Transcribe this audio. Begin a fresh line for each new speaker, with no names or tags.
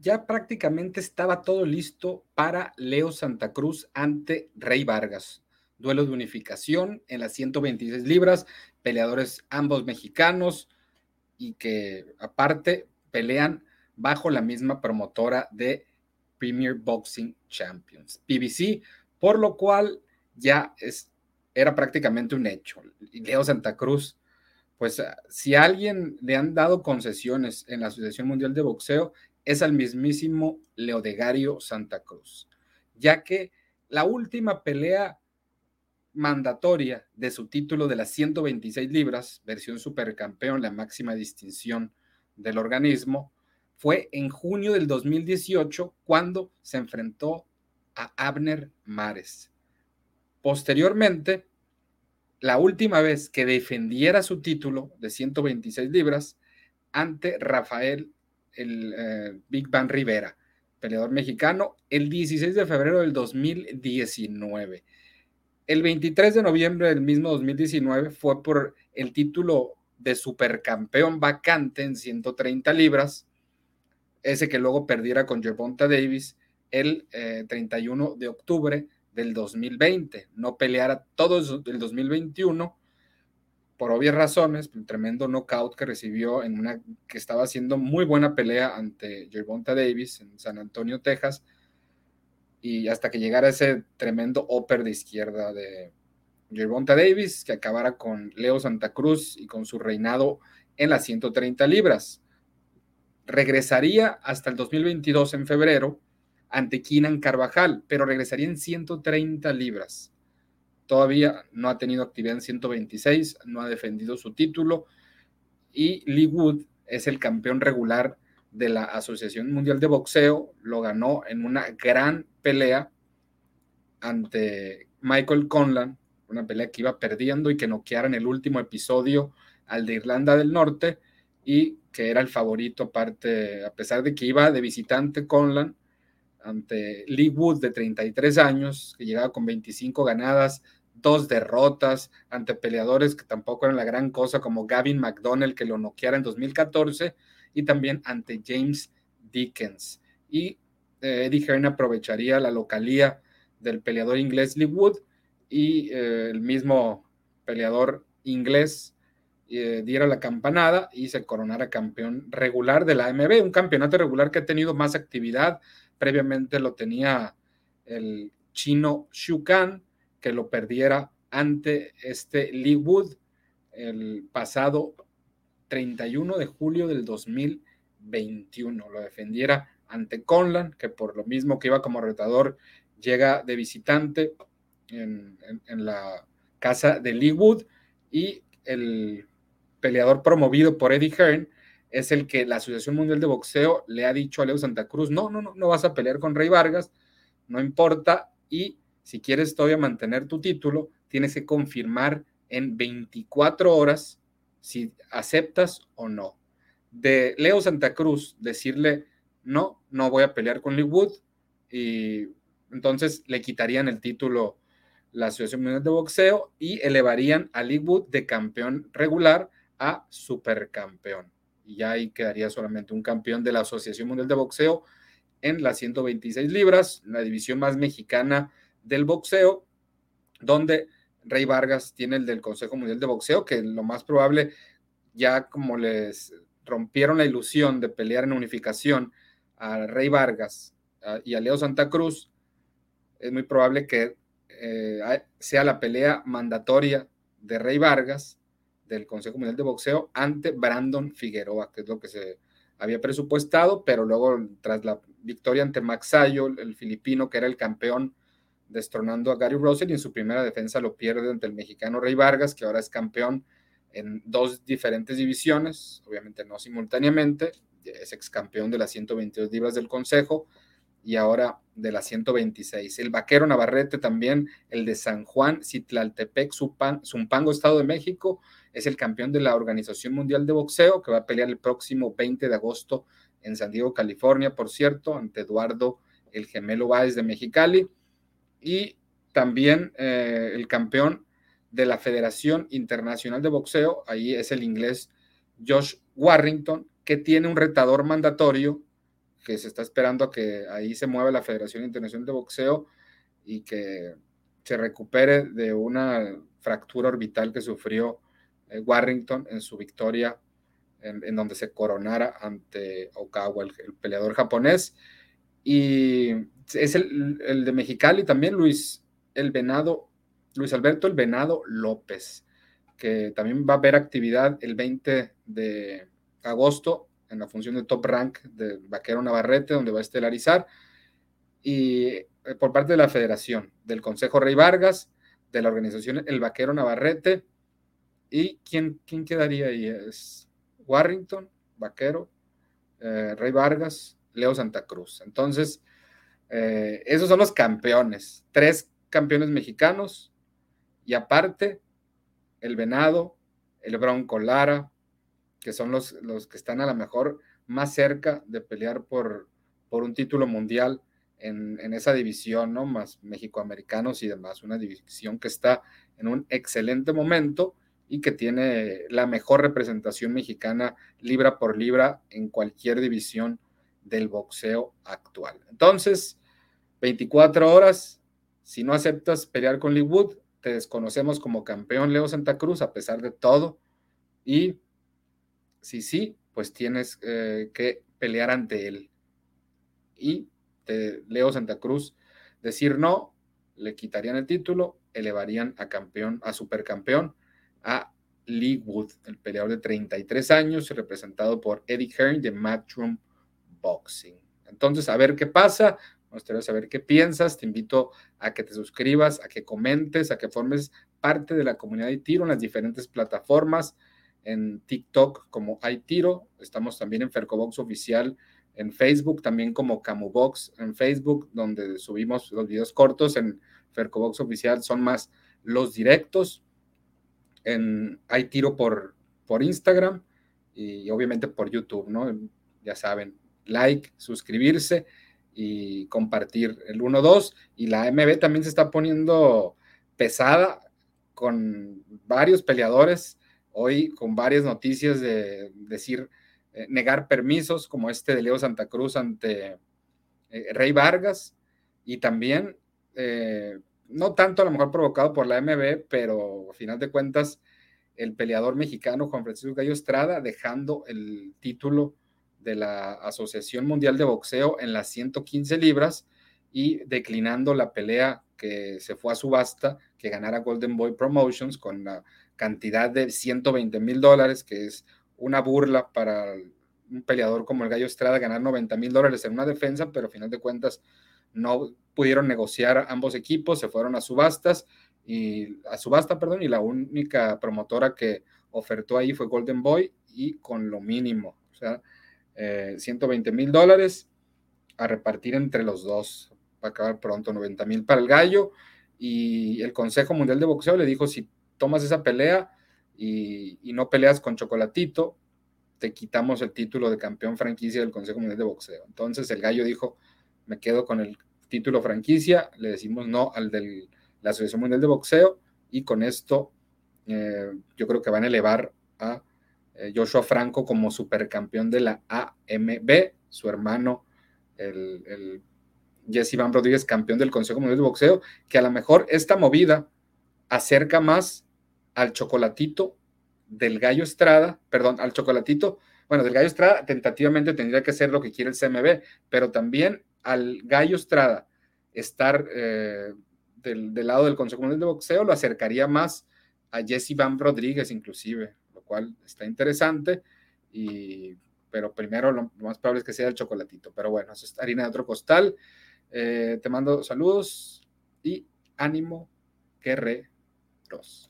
ya prácticamente estaba todo listo para Leo Santa Cruz ante Rey Vargas. Duelo de unificación en las 126 libras, peleadores ambos mexicanos y que aparte pelean bajo la misma promotora de Premier Boxing Champions, PBC, por lo cual ya es, era prácticamente un hecho. Leo Santa Cruz, pues si a alguien le han dado concesiones en la Asociación Mundial de Boxeo, es al mismísimo Leodegario Santa Cruz, ya que la última pelea mandatoria de su título de las 126 libras, versión supercampeón, la máxima distinción del organismo, fue en junio del 2018 cuando se enfrentó a Abner Mares. Posteriormente, la última vez que defendiera su título de 126 libras ante Rafael el eh, Big Van Rivera, peleador mexicano, el 16 de febrero del 2019. El 23 de noviembre del mismo 2019 fue por el título de supercampeón vacante en 130 libras, ese que luego perdiera con Gervonta Davis el 31 eh, de octubre del 2020. No peleara todo el 2021 por obvias razones, un tremendo knockout que recibió en una que estaba haciendo muy buena pelea ante Davis en San Antonio, Texas, y hasta que llegara ese tremendo upper de izquierda de Gervonta Davis, que acabara con Leo Santa Cruz y con su reinado en las 130 libras. Regresaría hasta el 2022 en febrero ante Keenan Carvajal, pero regresaría en 130 libras todavía no ha tenido actividad en 126, no ha defendido su título y Lee Wood es el campeón regular de la Asociación Mundial de Boxeo, lo ganó en una gran pelea ante Michael Conlan, una pelea que iba perdiendo y que noqueara en el último episodio al de Irlanda del Norte y que era el favorito aparte, a pesar de que iba de visitante Conlan ante Lee Wood de 33 años, que llegaba con 25 ganadas, dos derrotas ante peleadores que tampoco eran la gran cosa, como Gavin McDonnell, que lo noqueara en 2014, y también ante James Dickens. Y eh, Eddie Hearn aprovecharía la localía del peleador inglés Lee Wood y eh, el mismo peleador inglés eh, diera la campanada y se coronara campeón regular de la AMB, un campeonato regular que ha tenido más actividad. Previamente lo tenía el chino Shukan, que lo perdiera ante este Lee Wood el pasado 31 de julio del 2021. Lo defendiera ante Conlan, que por lo mismo que iba como retador, llega de visitante en, la casa de Lee Wood y el peleador promovido por Eddie Hearn es el que la Asociación Mundial de Boxeo le ha dicho a Leo Santa Cruz, no, no, no, no vas a pelear con Rey Vargas, no importa, y si quieres todavía mantener tu título, tienes que confirmar en 24 horas si aceptas o no. De Leo Santa Cruz decirle, no, no voy a pelear con Lee Wood, y entonces le quitarían el título la Asociación Mundial de Boxeo y elevarían a Lee Wood de campeón regular a supercampeón. Y ahí quedaría solamente un campeón de la Asociación Mundial de Boxeo en las 126 libras, la división más mexicana del boxeo, donde Rey Vargas tiene el del Consejo Mundial de Boxeo, que lo más probable, ya como les rompieron la ilusión de pelear en unificación a Rey Vargas y a Leo Santa Cruz, es muy probable que eh, sea la pelea mandatoria de Rey Vargas del Consejo Mundial de Boxeo ante Brandon Figueroa, que es lo que se había presupuestado, pero luego tras la victoria ante Max Sayo, el filipino que era el campeón destronando a Gary Russell y en su primera defensa lo pierde ante el mexicano Rey Vargas, que ahora es campeón en dos diferentes divisiones, obviamente no simultáneamente, es ex campeón de las 122 libras del Consejo y ahora de las 126. El vaquero Navarrete también, el de San Juan, Citlaltepec, Zumpango, Estado de México, es el campeón de la Organización Mundial de Boxeo, que va a pelear el próximo 20 de agosto en San Diego, California, por cierto, ante Eduardo el Gemelo Báez de Mexicali y también eh, el campeón de la Federación Internacional de Boxeo, ahí es el inglés Josh Warrington, que tiene un retador mandatorio que se está esperando a que ahí se mueva la Federación Internacional de Boxeo y que se recupere de una fractura orbital que sufrió eh, Warrington en su victoria en, donde se coronara ante Okawa, el, peleador japonés. Y es el, el, de Mexicali también, Luis el Venado, Luis Alberto el Venado López, que también va a haber actividad el 20 de agosto en la función de top rank de Vaquero Navarrete, donde va a estelarizar. Y eh, por parte de la federación, del Consejo Rey Vargas, de la organización El Vaquero Navarrete. ¿Y quién, quién quedaría ahí? Es Warrington, Vaquero, eh, Rey Vargas, Leo Santa Cruz. Entonces, eh, esos son los campeones. Tres campeones mexicanos y aparte el Venado, el Bronco Lara, que son los, los que están a lo mejor más cerca de pelear por, por un título mundial en, esa división, ¿no? Más mexicoamericanos y demás, una división que está en un excelente momento y que tiene la mejor representación mexicana libra por libra en cualquier división del boxeo actual. Entonces, 24 horas, si no aceptas pelear con Lee Wood, te desconocemos como campeón Leo Santa Cruz a pesar de todo y si sí, pues tienes eh, que pelear ante él. Y te Leo Santa Cruz decir no, le quitarían el título, elevarían a campeón, a supercampeón, a Lee Wood, el peleador de 33 años, representado por Eddie Hearn de Matchroom Boxing. Entonces, a ver qué pasa. Me gustaría saber qué piensas. Te invito a que te suscribas, a que comentes, a que formes parte de la comunidad de tiro en las diferentes plataformas en TikTok como hay tiro, estamos también en Fercobox oficial en Facebook, también como Camubox en Facebook, donde subimos los videos cortos, en Fercobox oficial son más los directos, en hay tiro por, por Instagram y obviamente por YouTube, ¿no? Ya saben, like, suscribirse y compartir el 1-2 y la MB también se está poniendo pesada con varios peleadores hoy con varias noticias de decir, eh, negar permisos como este de Leo Santa Cruz ante eh, Rey Vargas y también, eh, no tanto a lo mejor provocado por la MB, pero a final de cuentas, el peleador mexicano Juan Francisco Gallo Estrada dejando el título de la Asociación Mundial de Boxeo en las 115 libras y declinando la pelea que se fue a subasta, que ganara Golden Boy Promotions con la cantidad de 120 mil dólares, que es una burla para un peleador como el Gallo Estrada ganar 90 mil dólares en una defensa, pero a final de cuentas no pudieron negociar ambos equipos, se fueron a subastas y a subasta, perdón, y la única promotora que ofertó ahí fue Golden Boy y con lo mínimo, o sea, 120 eh, mil dólares a repartir entre los dos, va a acabar pronto, 90 mil para el gallo y el Consejo Mundial de Boxeo le dijo si tomas esa pelea y, no peleas con Chocolatito, te quitamos el título de campeón franquicia del Consejo Mundial de Boxeo. Entonces el gallo dijo, me quedo con el título franquicia, le decimos no al de la Asociación Mundial de Boxeo y con esto eh, yo creo que van a elevar a Joshua Franco como supercampeón de la AMB, su hermano, el, el Jesse Van Rodríguez, campeón del Consejo Mundial de Boxeo, que a lo mejor esta movida acerca más al chocolatito del gallo Estrada, perdón, al chocolatito, bueno, del gallo Estrada tentativamente tendría que ser lo que quiere el CMB, pero también al gallo Estrada estar eh, del, lado del Consejo Mundial de Boxeo lo acercaría más a Jesse Van Rodríguez inclusive, cual está interesante, y, pero primero lo, más probable es que sea el chocolatito, pero bueno, eso es harina de otro costal. Eh, te mando saludos y ánimo, guerreros.